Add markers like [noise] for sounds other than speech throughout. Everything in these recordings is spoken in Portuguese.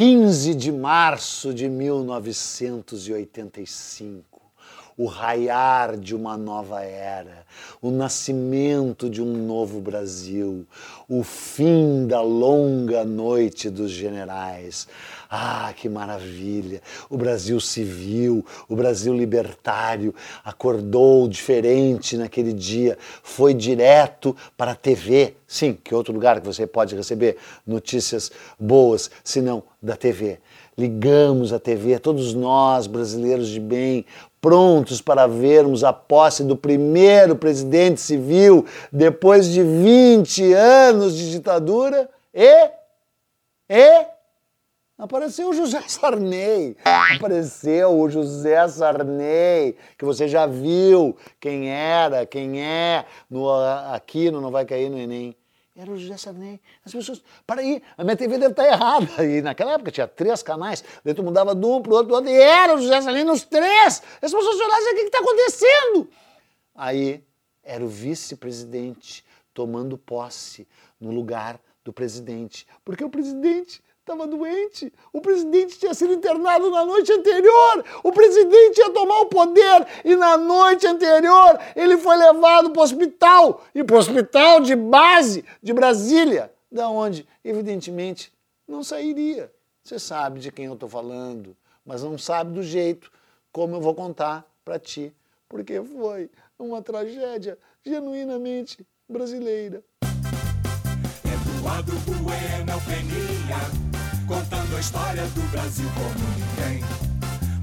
15 de março de 1985 o raiar de uma nova era, o nascimento de um novo Brasil, o fim da longa noite dos generais. Ah, que maravilha! O Brasil civil, o Brasil libertário acordou diferente naquele dia, foi direto para a TV. Sim, que outro lugar que você pode receber notícias boas, se não da TV ligamos a TV, todos nós, brasileiros de bem, prontos para vermos a posse do primeiro presidente civil depois de 20 anos de ditadura e e apareceu o José Sarney. Apareceu o José Sarney, que você já viu quem era, quem é no aqui no não vai cair no ENEM. Era o José Sarney. As pessoas, para aí, a minha TV deve estar errada. [laughs] E naquela época tinha três canais, daí tu mudava de um para o outro, outro, e era o José Sarney nos três. As pessoas olhavam o que está acontecendo? Aí era o vice-presidente tomando posse no lugar do presidente. Porque o presidente estava doente. O presidente tinha sido internado na noite anterior. O presidente ia tomar o poder e na noite anterior ele foi levado para o hospital e para o hospital de base de Brasília, da onde, evidentemente, não sairia. Você sabe de quem eu estou falando, mas não sabe do jeito como eu vou contar para ti, porque foi uma tragédia genuinamente brasileira. Eduardo Bueno contando a história do Brasil como ninguém.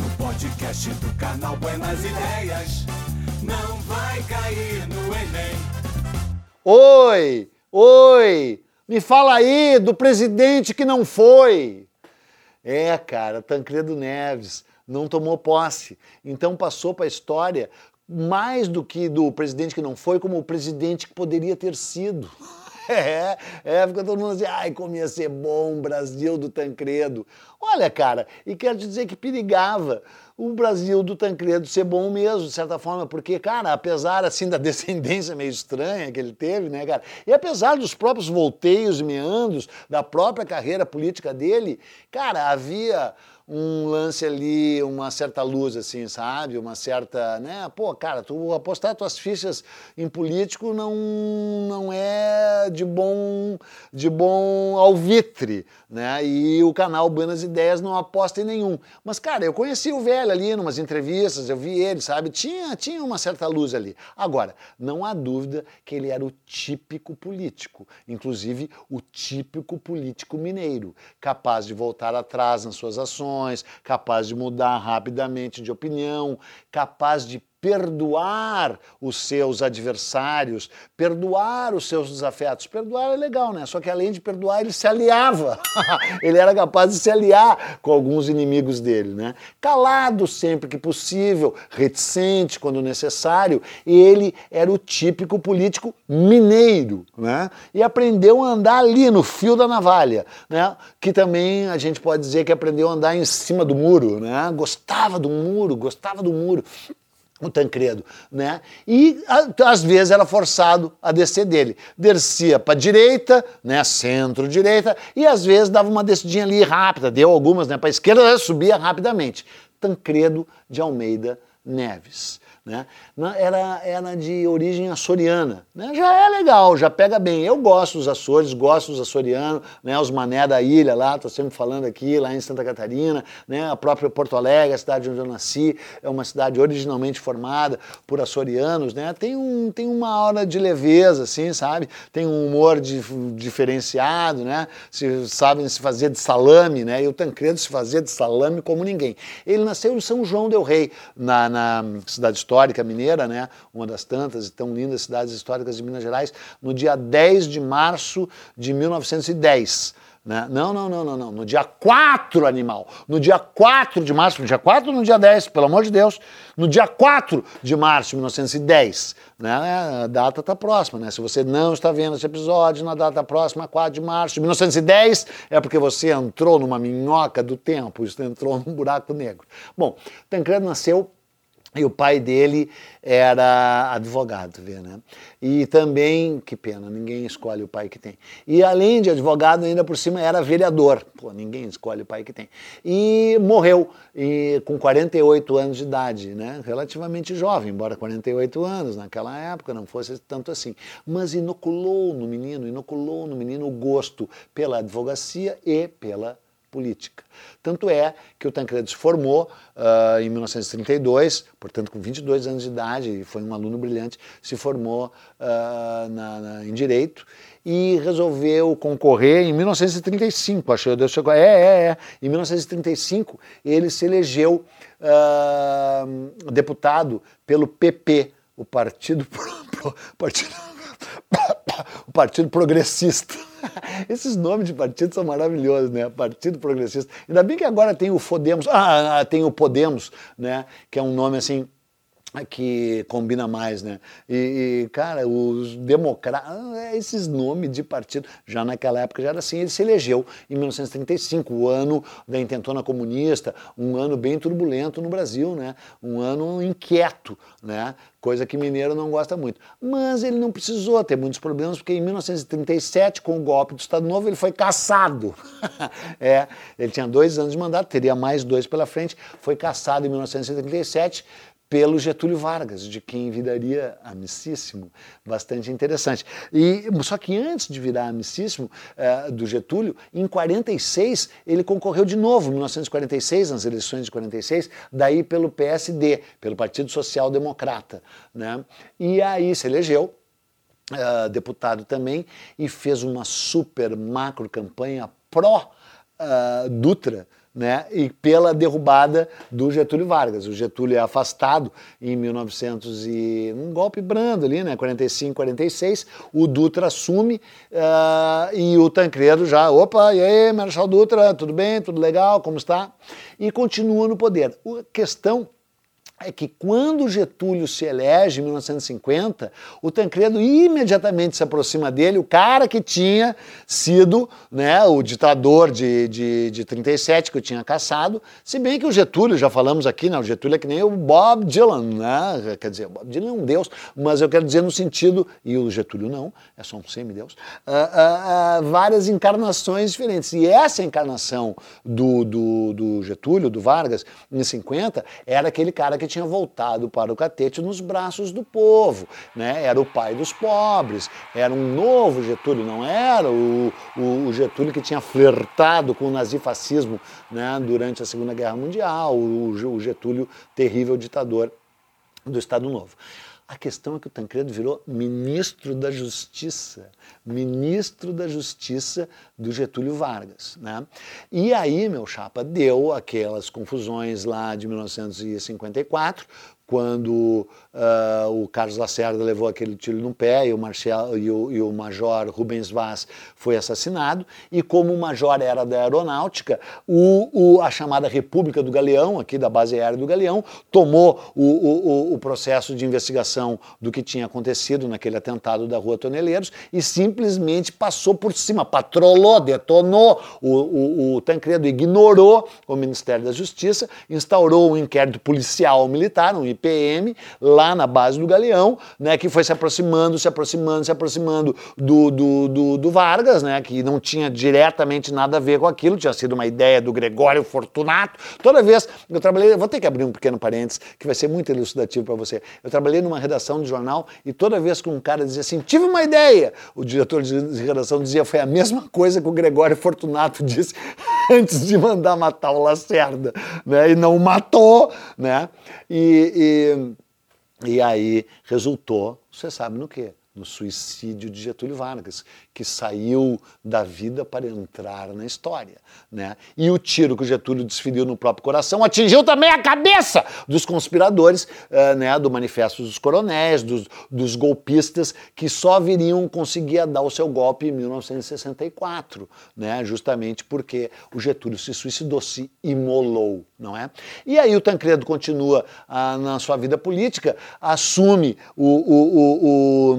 No podcast do canal Buenas Ideias, não vai cair no Enem. Oi, oi, me fala aí do presidente que não foi. É, cara, Tancredo Neves não tomou posse, então passou para a história mais do que do presidente que não foi, como o presidente que poderia ter sido. [laughs] É, é, fica todo mundo assim, ai, como ia ser bom, Brasil do Tancredo. Olha, cara, e quero te dizer que perigava o Brasil do Tancredo ser bom mesmo, de certa forma, porque, cara, apesar, assim, [laughs] da descendência meio estranha que ele teve, né, cara, e apesar dos próprios volteios e meandros da própria carreira política dele, cara, havia um lance ali, uma certa luz, assim, sabe? Uma certa, né? Pô, cara, tu apostar tuas fichas em político não, não é de bom, de bom alvitre, né? E o canal Buenas Ideias não aposta em nenhum. Mas, cara, eu conheci o velho ali em umas entrevistas, eu vi ele, sabe? Tinha, tinha uma certa luz ali. Agora, não há dúvida que ele era o típico político, inclusive o típico político mineiro, capaz de voltar atrás nas suas ações capaz de mudar rapidamente de opinião, capaz de perdoar os seus adversários, perdoar os seus desafetos. Perdoar é legal, né? Só que além de perdoar, ele se aliava. [laughs] ele era capaz de se aliar com alguns inimigos dele, né? Calado sempre que possível, reticente quando necessário, ele era o típico político mineiro, né? E aprendeu a andar ali no fio da navalha, né? Que também a gente pode dizer que aprendeu a andar em cima do muro, né? Gostava do muro, gostava do muro o Tancredo, né? E às vezes era forçado a descer dele. Descia para direita, né, centro-direita, e às vezes dava uma descidinha ali rápida, deu algumas, né, para esquerda, subia rapidamente. Tancredo de Almeida Neves né? Era, era de origem açoriana. Né? Já é legal, já pega bem. Eu gosto dos Açores, gosto dos açorianos, né? os mané da ilha lá, estou sempre falando aqui, lá em Santa Catarina, né? a própria Porto Alegre, a cidade onde eu nasci, é uma cidade originalmente formada por açorianos, né? tem, um, tem uma hora de leveza, assim, sabe? Tem um humor de, diferenciado, né? Se, sabem se fazer de salame, né? e o Tancredo se fazia de salame como ninguém. Ele nasceu em São João del Rei, na, na cidade histórica histórica mineira, né? uma das tantas e tão lindas cidades históricas de Minas Gerais, no dia 10 de março de 1910. Né? Não, não, não, não, não. No dia 4, animal. No dia 4 de março, no dia 4 ou no dia 10, pelo amor de Deus. No dia 4 de março de 1910. Né? A data está próxima, né? Se você não está vendo esse episódio na data próxima, 4 de março de 1910, é porque você entrou numa minhoca do tempo, entrou num buraco negro. Bom, Tancredo nasceu E o pai dele era advogado, vê, né? E também, que pena, ninguém escolhe o pai que tem. E além de advogado, ainda por cima era vereador. Pô, ninguém escolhe o pai que tem. E morreu e, com 48 anos de idade, né? Relativamente jovem, embora 48 anos naquela época não fosse tanto assim. Mas inoculou no menino, inoculou no menino o gosto pela advocacia e pela política. Tanto é que o Tancredo se formou uh, em 1932, portanto com 22 anos de idade, e foi um aluno brilhante, se formou uh, na, na, em Direito e resolveu concorrer em 1935, acho que chegou, é, é, é, em 1935 ele se elegeu uh, deputado pelo PP, o Partido, [laughs] Partido, o Partido Progressista. [laughs] Esses nomes de partido são maravilhosos, né? Partido Progressista. Ainda bem que agora tem o Podemos, ah, tem o Podemos, né? Que é um nome assim que combina mais, né? E, e cara, os democratas, ah, esses nomes de partido, já naquela época já era assim, ele se elegeu em 1935, o ano da intentona comunista, um ano bem turbulento no Brasil, né? Um ano inquieto, né? Coisa que mineiro não gosta muito. Mas ele não precisou ter muitos problemas, porque em 1937, com o golpe do Estado Novo, ele foi caçado. [laughs] é, ele tinha dois anos de mandato, teria mais dois pela frente, foi caçado em 1937 pelo Getúlio Vargas, de quem viraria amicíssimo, bastante interessante. E só que antes de virar amicíssimo eh, do Getúlio, em 46 ele concorreu de novo, em 1946, nas eleições de 46, daí pelo PSD, pelo Partido Social Democrata, né? E aí se elegeu. Uh, deputado também e fez uma super macro campanha pró uh, Dutra né, e pela derrubada do Getúlio Vargas. O Getúlio é afastado em 1900 e um golpe brando ali, né, 45, 46. O Dutra assume uh, e o Tancredo já, opa, e aí, Marechal Dutra, tudo bem, tudo legal, como está? E continua no poder. A questão é que quando Getúlio se elege em 1950, o Tancredo imediatamente se aproxima dele, o cara que tinha sido né, o ditador de, de, de 37, que eu tinha caçado, se bem que o Getúlio, já falamos aqui, né, o Getúlio é que nem o Bob Dylan, né, quer dizer, o Bob Dylan é um deus, mas eu quero dizer no sentido, e o Getúlio não, é só um semideus, uh, uh, uh, várias encarnações diferentes. E essa encarnação do, do, do Getúlio, do Vargas, em 50, era aquele cara que tinha voltado para o catete nos braços do povo, né? Era o pai dos pobres, era um novo Getúlio, não era o, o, o Getúlio que tinha flertado com o nazifascismo né, durante a Segunda Guerra Mundial, o, o Getúlio terrível ditador do Estado Novo. A questão é que o Tancredo virou ministro da Justiça, ministro da Justiça do Getúlio Vargas. Né? E aí, meu chapa, deu aquelas confusões lá de 1954, quando uh, o Carlos Lacerda levou aquele tiro no pé e o, Marcial, e o, e o Major Rubens Vaz foi assassinado, e como o Major era da aeronáutica, o, o, a chamada República do Galeão, aqui da base aérea do Galeão, tomou o, o, processo de investigação do que tinha acontecido naquele atentado da Rua Toneleiros e simplesmente passou por cima, patrolou, detonou, o, o Tancredo ignorou o Ministério da Justiça, instaurou um inquérito policial militar, um IPM, lá na base do Galeão, né, que foi se aproximando, se aproximando, se aproximando do, do, do, do Vargas, né, que não tinha diretamente nada a ver com aquilo, tinha sido uma ideia do Gregório Fortunato. Toda vez eu trabalhei, vou ter que abrir um pequeno parênteses, que vai ser muito elucidativo para você. Eu trabalhei numa redação de jornal e toda vez que um cara dizia assim, tive uma ideia, o diretor de redação dizia, foi a mesma coisa que o Gregório Fortunato disse [laughs] [laughs] antes de mandar matar o Lacerda, né, e não matou, né, e e, e aí resultou, você sabe no quê? No suicídio de Getúlio Vargas, que saiu da vida para entrar na história. Né? E o tiro que Getúlio desferiu no próprio coração atingiu também a cabeça dos conspiradores uh, né, do Manifesto dos Coronéis, dos, dos, golpistas, que só viriam conseguir dar o seu golpe em 1964, né, justamente porque o Getúlio se suicidou, se imolou. Não é? E aí o Tancredo continua uh, na sua vida política, assume o, o, o, o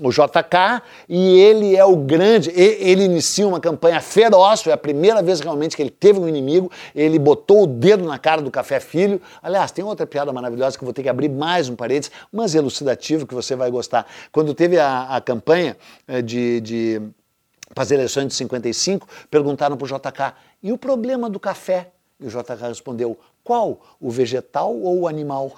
o JK e ele é o grande, ele inicia uma campanha feroz, foi a primeira vez realmente que ele teve um inimigo, ele botou o dedo na cara do Café Filho. Aliás, tem outra piada maravilhosa que eu vou ter que abrir mais um parênteses, mas elucidativo que você vai gostar. Quando teve a, a campanha eh, de, de para as eleições de 55, perguntaram para o JK, e o problema do café? E o JK respondeu, qual? O vegetal ou o animal?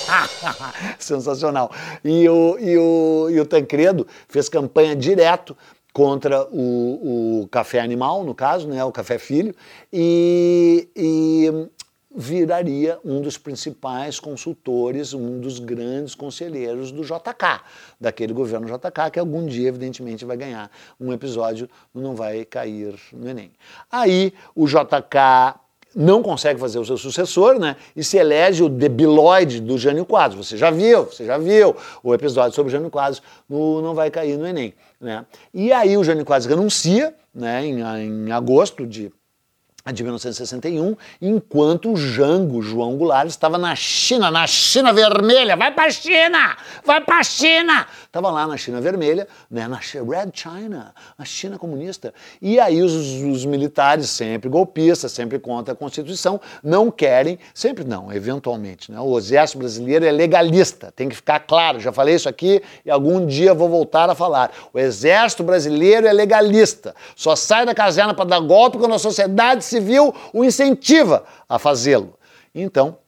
[laughs] Sensacional. E o, e, o, e o Tancredo fez campanha direto contra o, o café animal, no caso, né, o café filho, e, e viraria um dos principais consultores, um dos grandes conselheiros do JK, daquele governo JK, que algum dia, evidentemente, vai ganhar um episódio, não vai cair no Enem. Aí o JK não consegue fazer o seu sucessor, né? E se elege o debiloide do Jânio Quadros. Você já viu, você já viu o episódio sobre o Jânio Quadros, no, não vai cair no Enem, né? E aí o Jânio Quadros renuncia, né, em, em agosto de de 1961, enquanto o Jango João Goulart estava na China, na China Vermelha, vai para China, vai para China, estava lá na China Vermelha, né, na Red China, a China comunista, e aí os, os, militares, sempre golpistas, sempre contra a Constituição, não querem, sempre não, eventualmente, né, o exército brasileiro é legalista, tem que ficar claro, já falei isso aqui e algum dia vou voltar a falar, o exército brasileiro é legalista, só sai da caserna para dar golpe quando a sociedade civil o incentiva a fazê-lo. Então,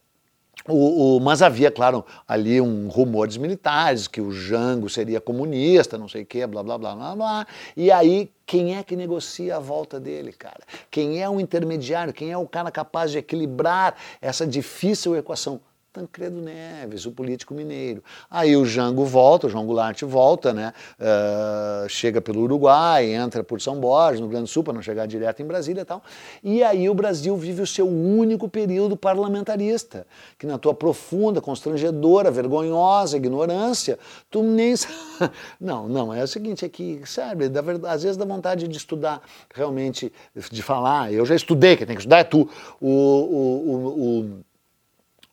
o, o, mas havia, claro, ali um rumores militares, que o Jango seria comunista, não sei o quê, blá, blá, blá, blá, blá. E aí, quem é que negocia a volta dele, cara? Quem é o intermediário? Quem é o cara capaz de equilibrar essa difícil equação? Tancredo Neves, o político mineiro. Aí o Jango volta, o João Goulart volta, né? Uh, chega pelo Uruguai, entra por São Borges, no Grande Sul, para não chegar direto em Brasília e tal. E aí o Brasil vive o seu único período parlamentarista, que na tua profunda, constrangedora, vergonhosa ignorância, tu nem [laughs] Não, não, é o seguinte, é que, sabe, verdade, às vezes dá vontade de estudar realmente, de falar, eu já estudei, quem tem que estudar é tu, o, o, o, o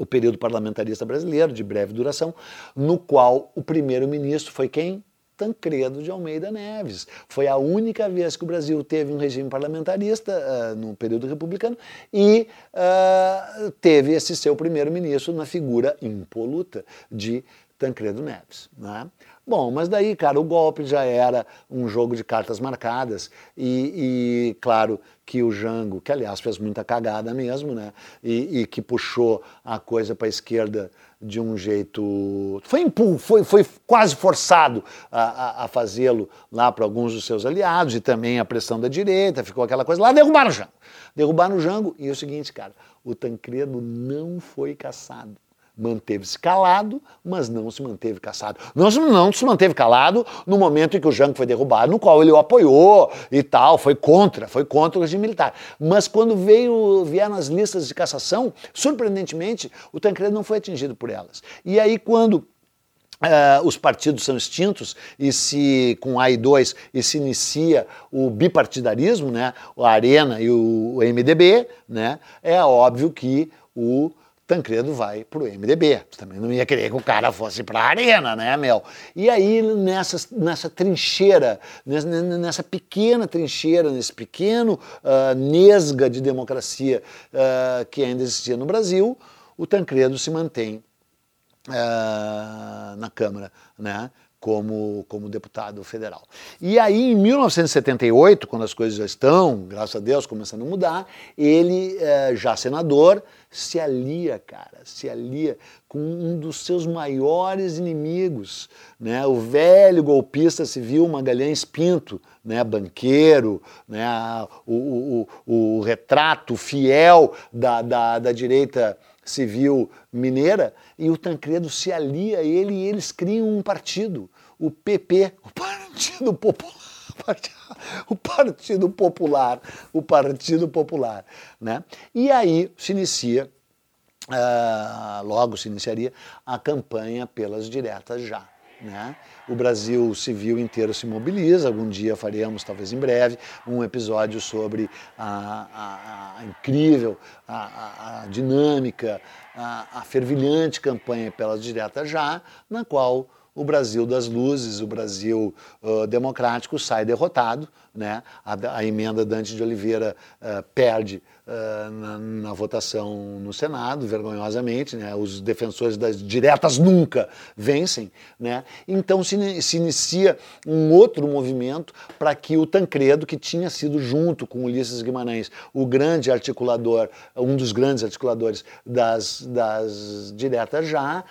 o período parlamentarista brasileiro, de breve duração, no qual o primeiro-ministro foi quem? Tancredo de Almeida Neves. Foi a única vez que o Brasil teve um regime parlamentarista uh, no período republicano e uh, teve esse seu primeiro-ministro na figura impoluta de Tancredo Neves. Né? Bom, mas daí, cara, o golpe já era um jogo de cartas marcadas e, e claro que o Jango, que aliás fez muita cagada mesmo, né, e, e que puxou a coisa para a esquerda de um jeito. Foi, foi, foi quase forçado a, a, a fazê-lo lá para alguns dos seus aliados e também a pressão da direita, ficou aquela coisa lá, derrubaram o Jango. Derrubaram o Jango e é o seguinte, cara, o Tancredo não foi caçado manteve-se calado, mas não se manteve caçado. Não, não se manteve calado no momento em que o Jango foi derrubado, no qual ele o apoiou e tal, foi contra, foi contra o regime militar. Mas quando veio, vieram as listas de cassação, surpreendentemente, o Tancredo não foi atingido por elas. E aí quando Uh, os partidos são extintos e se com A e 2 se inicia o bipartidarismo, né, a Arena e o MDB, né, é óbvio que o Tancredo vai pro MDB. Também não ia querer que o cara fosse para a arena, né, Mel? E aí, nessa, nessa trincheira, nessa, nessa pequena trincheira, nesse pequeno uh, nesga de democracia uh, que ainda existia no Brasil, o Tancredo se mantém uh, na Câmara, né? como, como deputado federal. E aí, em 1978, quando as coisas já estão, graças a Deus, começando a mudar, ele, eh, já senador, se alia, cara, se alia com um dos seus maiores inimigos, né? O velho golpista civil Magalhães Pinto, né? Banqueiro, né? O, o, o retrato fiel da, da, da direita civil mineira, e o Tancredo se alia a ele e eles criam um partido, o PP, o Partido Popular. [laughs] O Partido Popular, o Partido Popular, né? E aí se inicia, uh, logo se iniciaria a campanha pelas diretas já, né? O Brasil civil inteiro se mobiliza. Algum dia faremos, talvez em breve, um episódio sobre a, a, a incrível, a, a dinâmica, a, fervilhante campanha pelas diretas já, na qual o Brasil das luzes, o Brasil uh, democrático sai derrotado, né? a, a emenda Dante de Oliveira uh, perde uh, na, na, votação no Senado, vergonhosamente, né? os defensores das diretas nunca vencem, né? então se, se inicia um outro movimento para que o Tancredo, que tinha sido junto com Ulisses Guimarães, o grande articulador, um dos grandes articuladores das, das diretas já,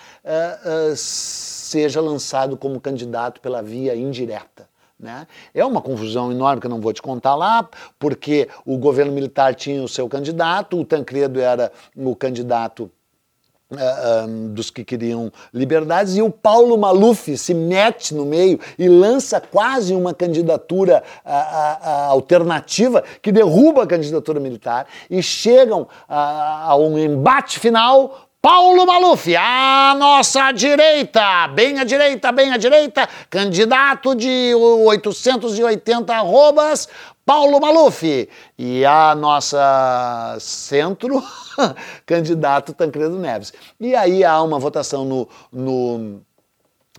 seja lançado como candidato pela via indireta. Né? É uma confusão enorme que eu não vou te contar lá, porque o governo militar tinha o seu candidato, o Tancredo era o candidato Uh, eh, um, dos que queriam liberdades, e o Paulo Maluf se mete no meio e lança quase uma candidatura uh, uh, alternativa que derruba a candidatura militar e chegam a um embate final Paulo Maluf, à nossa direita, bem à direita, bem à direita, candidato de 880 arrobas, Paulo Maluf. E a nossa centro, [laughs] candidato Tancredo Neves. E aí há uma votação no, no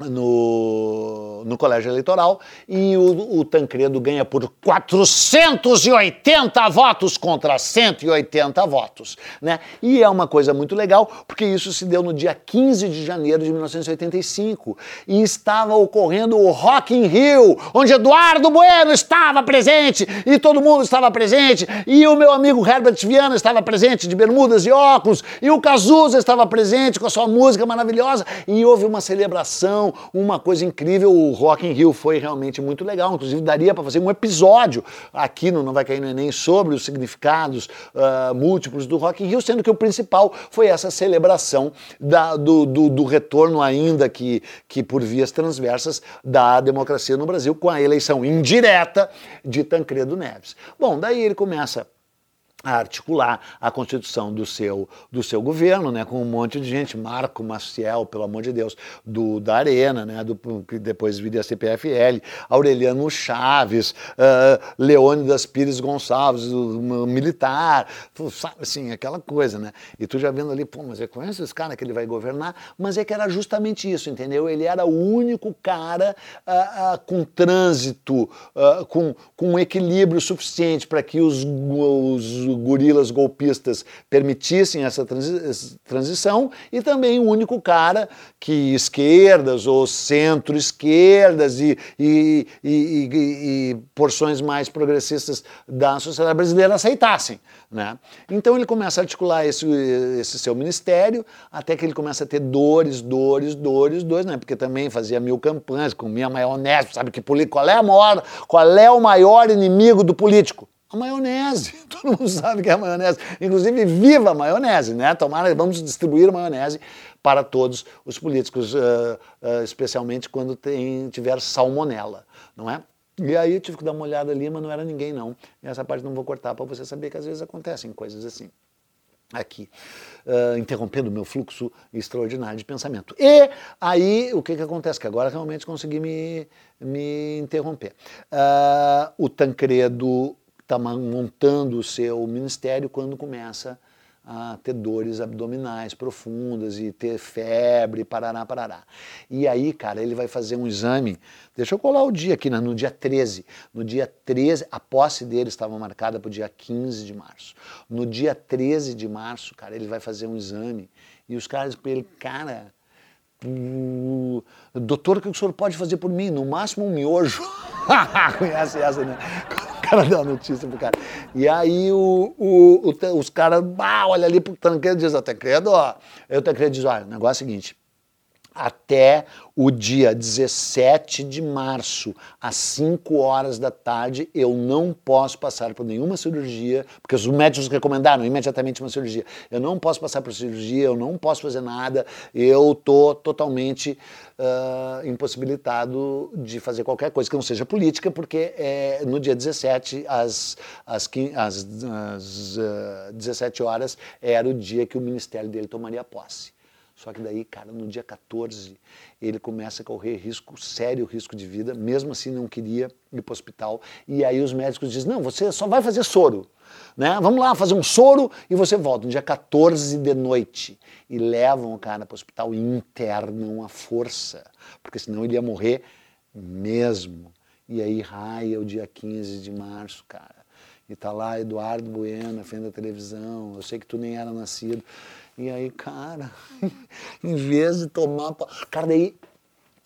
no, no colégio eleitoral e o, o, Tancredo ganha por 480 votos contra 180 votos. Né? E é uma coisa muito legal, porque isso se deu no dia 15 de janeiro de 1985 e estava ocorrendo o Rock in Rio, onde Eduardo Bueno estava presente e todo mundo estava presente e o meu amigo Herbert Viana estava presente de bermudas e óculos e o Cazuza estava presente com a sua música maravilhosa e houve uma celebração uma coisa incrível. O Rock in Rio foi realmente muito legal. Inclusive, daria para fazer um episódio aqui no Não Vai Cair no Enem sobre os significados uh, múltiplos do Rock in Rio, sendo que o principal foi essa celebração da, do, do, do retorno, ainda que, que por vias transversas, da democracia no Brasil, com a eleição indireta de Tancredo Neves. Bom, daí ele começa a articular a constituição do seu, do seu governo, né, com um monte de gente, Marco Maciel, pelo amor de Deus, do, da Arena, né, do, que depois viria a CPFL, Aureliano Chaves, uh, Leônidas Pires Gonçalves, o, militar, sabe, assim, aquela coisa, né, e tu já vendo ali, pô, mas eu conheço esse cara que ele vai governar, mas é que era justamente isso, entendeu? Ele era o único cara uh, uh, com trânsito, com, com um equilíbrio suficiente para que os, os gorilas golpistas permitissem essa transi transição e também o único cara que esquerdas ou centro-esquerdas e, e, e, e, porções mais progressistas da sociedade brasileira aceitassem. Né? Então ele começa a articular esse, esse seu ministério até que ele começa a ter dores, dores, dores, dores, né? porque também fazia mil campanhas, comia maionese, sabe que qual é, a maior, qual é o maior inimigo do político? A maionese. [laughs] Todo mundo sabe que é a maionese. Inclusive, viva a maionese, né? Tomara, vamos distribuir maionese para todos os políticos, uh, uh, especialmente quando tem, tiver salmonela, não é? E aí eu tive que dar uma olhada ali, mas não era ninguém não. E essa parte não vou cortar para você saber que às vezes acontecem coisas assim. Aqui, uh, interrompendo o meu fluxo extraordinário de pensamento. E aí, o que, que acontece? Que agora realmente consegui me, me interromper. o Tancredo está montando o seu ministério quando começa a ter dores abdominais profundas e ter febre, parará, parará. E aí, cara, ele vai fazer um exame, deixa eu colar o dia aqui, né? no dia 13. No dia 13, a posse dele estava marcada para o dia 15 de março. No dia 13 de março, cara, ele vai fazer um exame e os caras para ele, cara, doutor, o que o senhor pode fazer por mim? No máximo um miojo. [laughs] Conhece essa, né? Cara deu a notícia pro cara. E aí o, o, o os caras, ah, olha ali pro e diz, até credo, ó. Aí o Tancredo diz, olha, o negócio é o seguinte, até o dia 17 de março, às 5 horas da tarde, eu não posso passar por nenhuma cirurgia, porque os médicos recomendaram imediatamente uma cirurgia. Eu não posso passar por cirurgia, eu não posso fazer nada, eu estou totalmente uh, impossibilitado de fazer qualquer coisa que não seja política, porque é, no dia 17, às, às, às, às uh, 17 horas, era o dia que o ministério dele tomaria posse. Só que daí, cara, no dia 14, ele começa a correr risco, sério risco de vida, mesmo assim não queria ir para o hospital. E aí os médicos dizem, não, você só vai fazer soro. Né? Vamos lá fazer um soro e você volta no dia 14 de noite. E levam o cara para o hospital e internam a força, porque senão ele ia morrer mesmo. E aí raia o dia 15 de março, cara. E tá lá Eduardo Bueno frente da televisão. Eu sei que tu nem era nascido. E aí, cara, [laughs] em vez de tomar. Cara, daí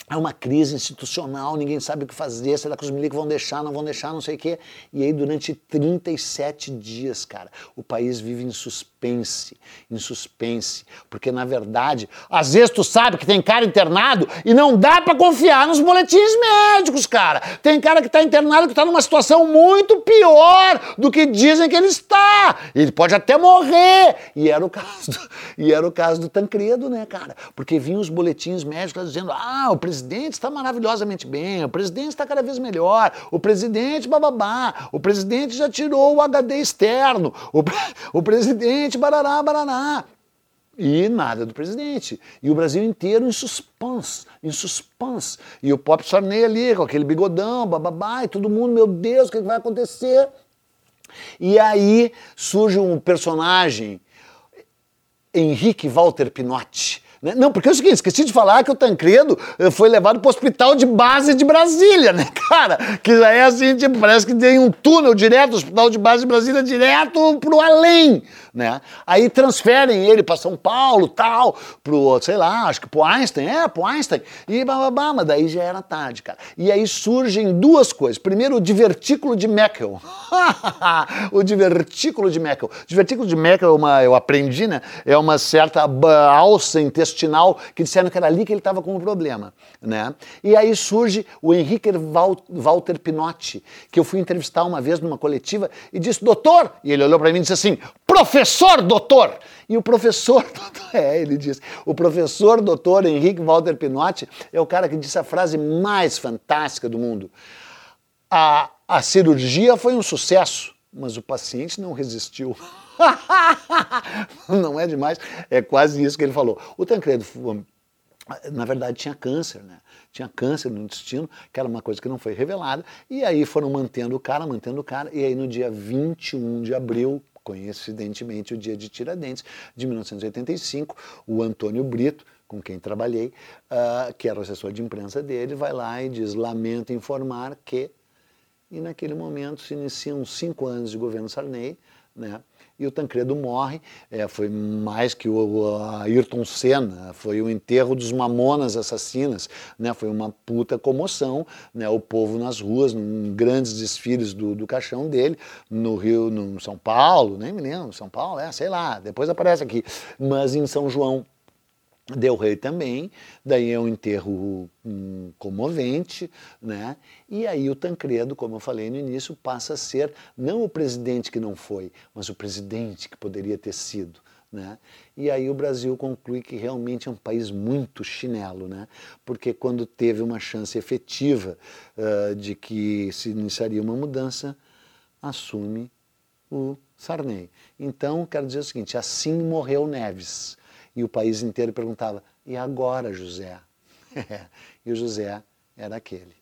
é uma crise institucional, ninguém sabe o que fazer, será que os milicos vão deixar, não vão deixar, não sei o quê. E aí, durante 37 dias, cara, o país vive em suspense, em suspense. Porque, na verdade, às vezes tu sabe que tem cara internado e não dá para confiar nos boletins médicos, cara. Tem cara que tá internado que tá numa situação muito pior do que dizem que ele está. Ele pode até morrer. E era o caso do, e era o caso do Tancredo, né, cara? Porque vinham os boletins médicos dizendo, ah, o presidente presidente está maravilhosamente bem, o presidente está cada vez melhor, o presidente bababá, o presidente já tirou o HD externo, o, o presidente barará, barará. E nada do presidente. E o Brasil inteiro em suspense, em suspense. E o Pop Sarney ali, com aquele bigodão, bababá, e todo mundo, meu Deus, o que vai acontecer? E aí surge um personagem, Henrique Walter Pinotti, né? Não, porque é o seguinte, esqueci de falar que o Tancredo eh, foi levado para o hospital de base de Brasília, né, [laughs] cara? Que já é assim, tipo, parece que tem um túnel direto, hospital de base de Brasília direto pro além, né? Aí transferem ele para São Paulo, tal, pro, sei lá, acho que pro Einstein, é, pro Einstein, e bababá, mas daí já era tarde, cara. E aí surgem duas coisas. Primeiro, o divertículo de Meckel. [laughs] o divertículo de Meckel. Divertículo de Meckel, é uma, eu aprendi, né? É uma certa alça intestinal que disseram que era ali que ele estava com um problema, né? E aí surge o Henrique Walter Pinotti, que eu fui entrevistar uma vez numa coletiva e disse, doutor, e ele olhou para mim e disse assim, professor doutor. E o professor, [laughs] é, ele disse, o professor doutor Henrique Walter Pinotti é o cara que disse a frase mais fantástica do mundo. A, a cirurgia foi um sucesso, mas o paciente não resistiu. [laughs] [laughs] não é demais? É quase isso que ele falou. O Tancredo, na verdade, tinha câncer, né? Tinha câncer no intestino, que era uma coisa que não foi revelada, e aí foram mantendo o cara, mantendo o cara, e aí no dia 21 de abril coincidentemente o dia de Tiradentes, de 1985, o Antônio Brito, com quem trabalhei, uh, que era o assessor de imprensa dele, vai lá e diz: Lamento informar que. E naquele momento se iniciam cinco anos de governo Sarney, né? E o Tancredo morre. É, foi mais que o Ayrton Senna, foi o enterro dos mamonas assassinas, né? foi uma puta comoção, né? o povo nas ruas, em grandes desfiles do, do caixão dele, no Rio, no São Paulo, nem me lembro, São Paulo, é, sei lá, depois aparece aqui, mas em São João Del Rey também, daí é um enterro um, comovente, né? E aí o Tancredo, como eu falei no início, passa a ser não o presidente que não foi, mas o presidente que poderia ter sido. Né? E aí o Brasil conclui que realmente é um país muito chinelo, né? porque quando teve uma chance efetiva uh, de que se iniciaria uma mudança, assume o Sarney. Então, quero dizer o seguinte, assim morreu Neves e o país inteiro perguntava: e agora, José? [laughs] e o José era aquele.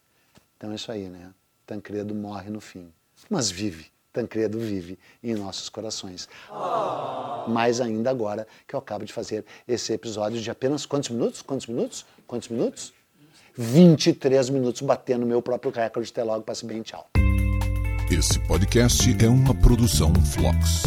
Então é isso aí, né? Tancredo morre no fim, mas vive. Tancredo vive em nossos corações. Oh. Mais ainda agora que eu acabo de fazer esse episódio de apenas quantos minutos? Quantos minutos? Quantos minutos? 23 minutos batendo meu próprio recorde. Até logo, passe bem, tchau. Esse podcast é uma produção Flux.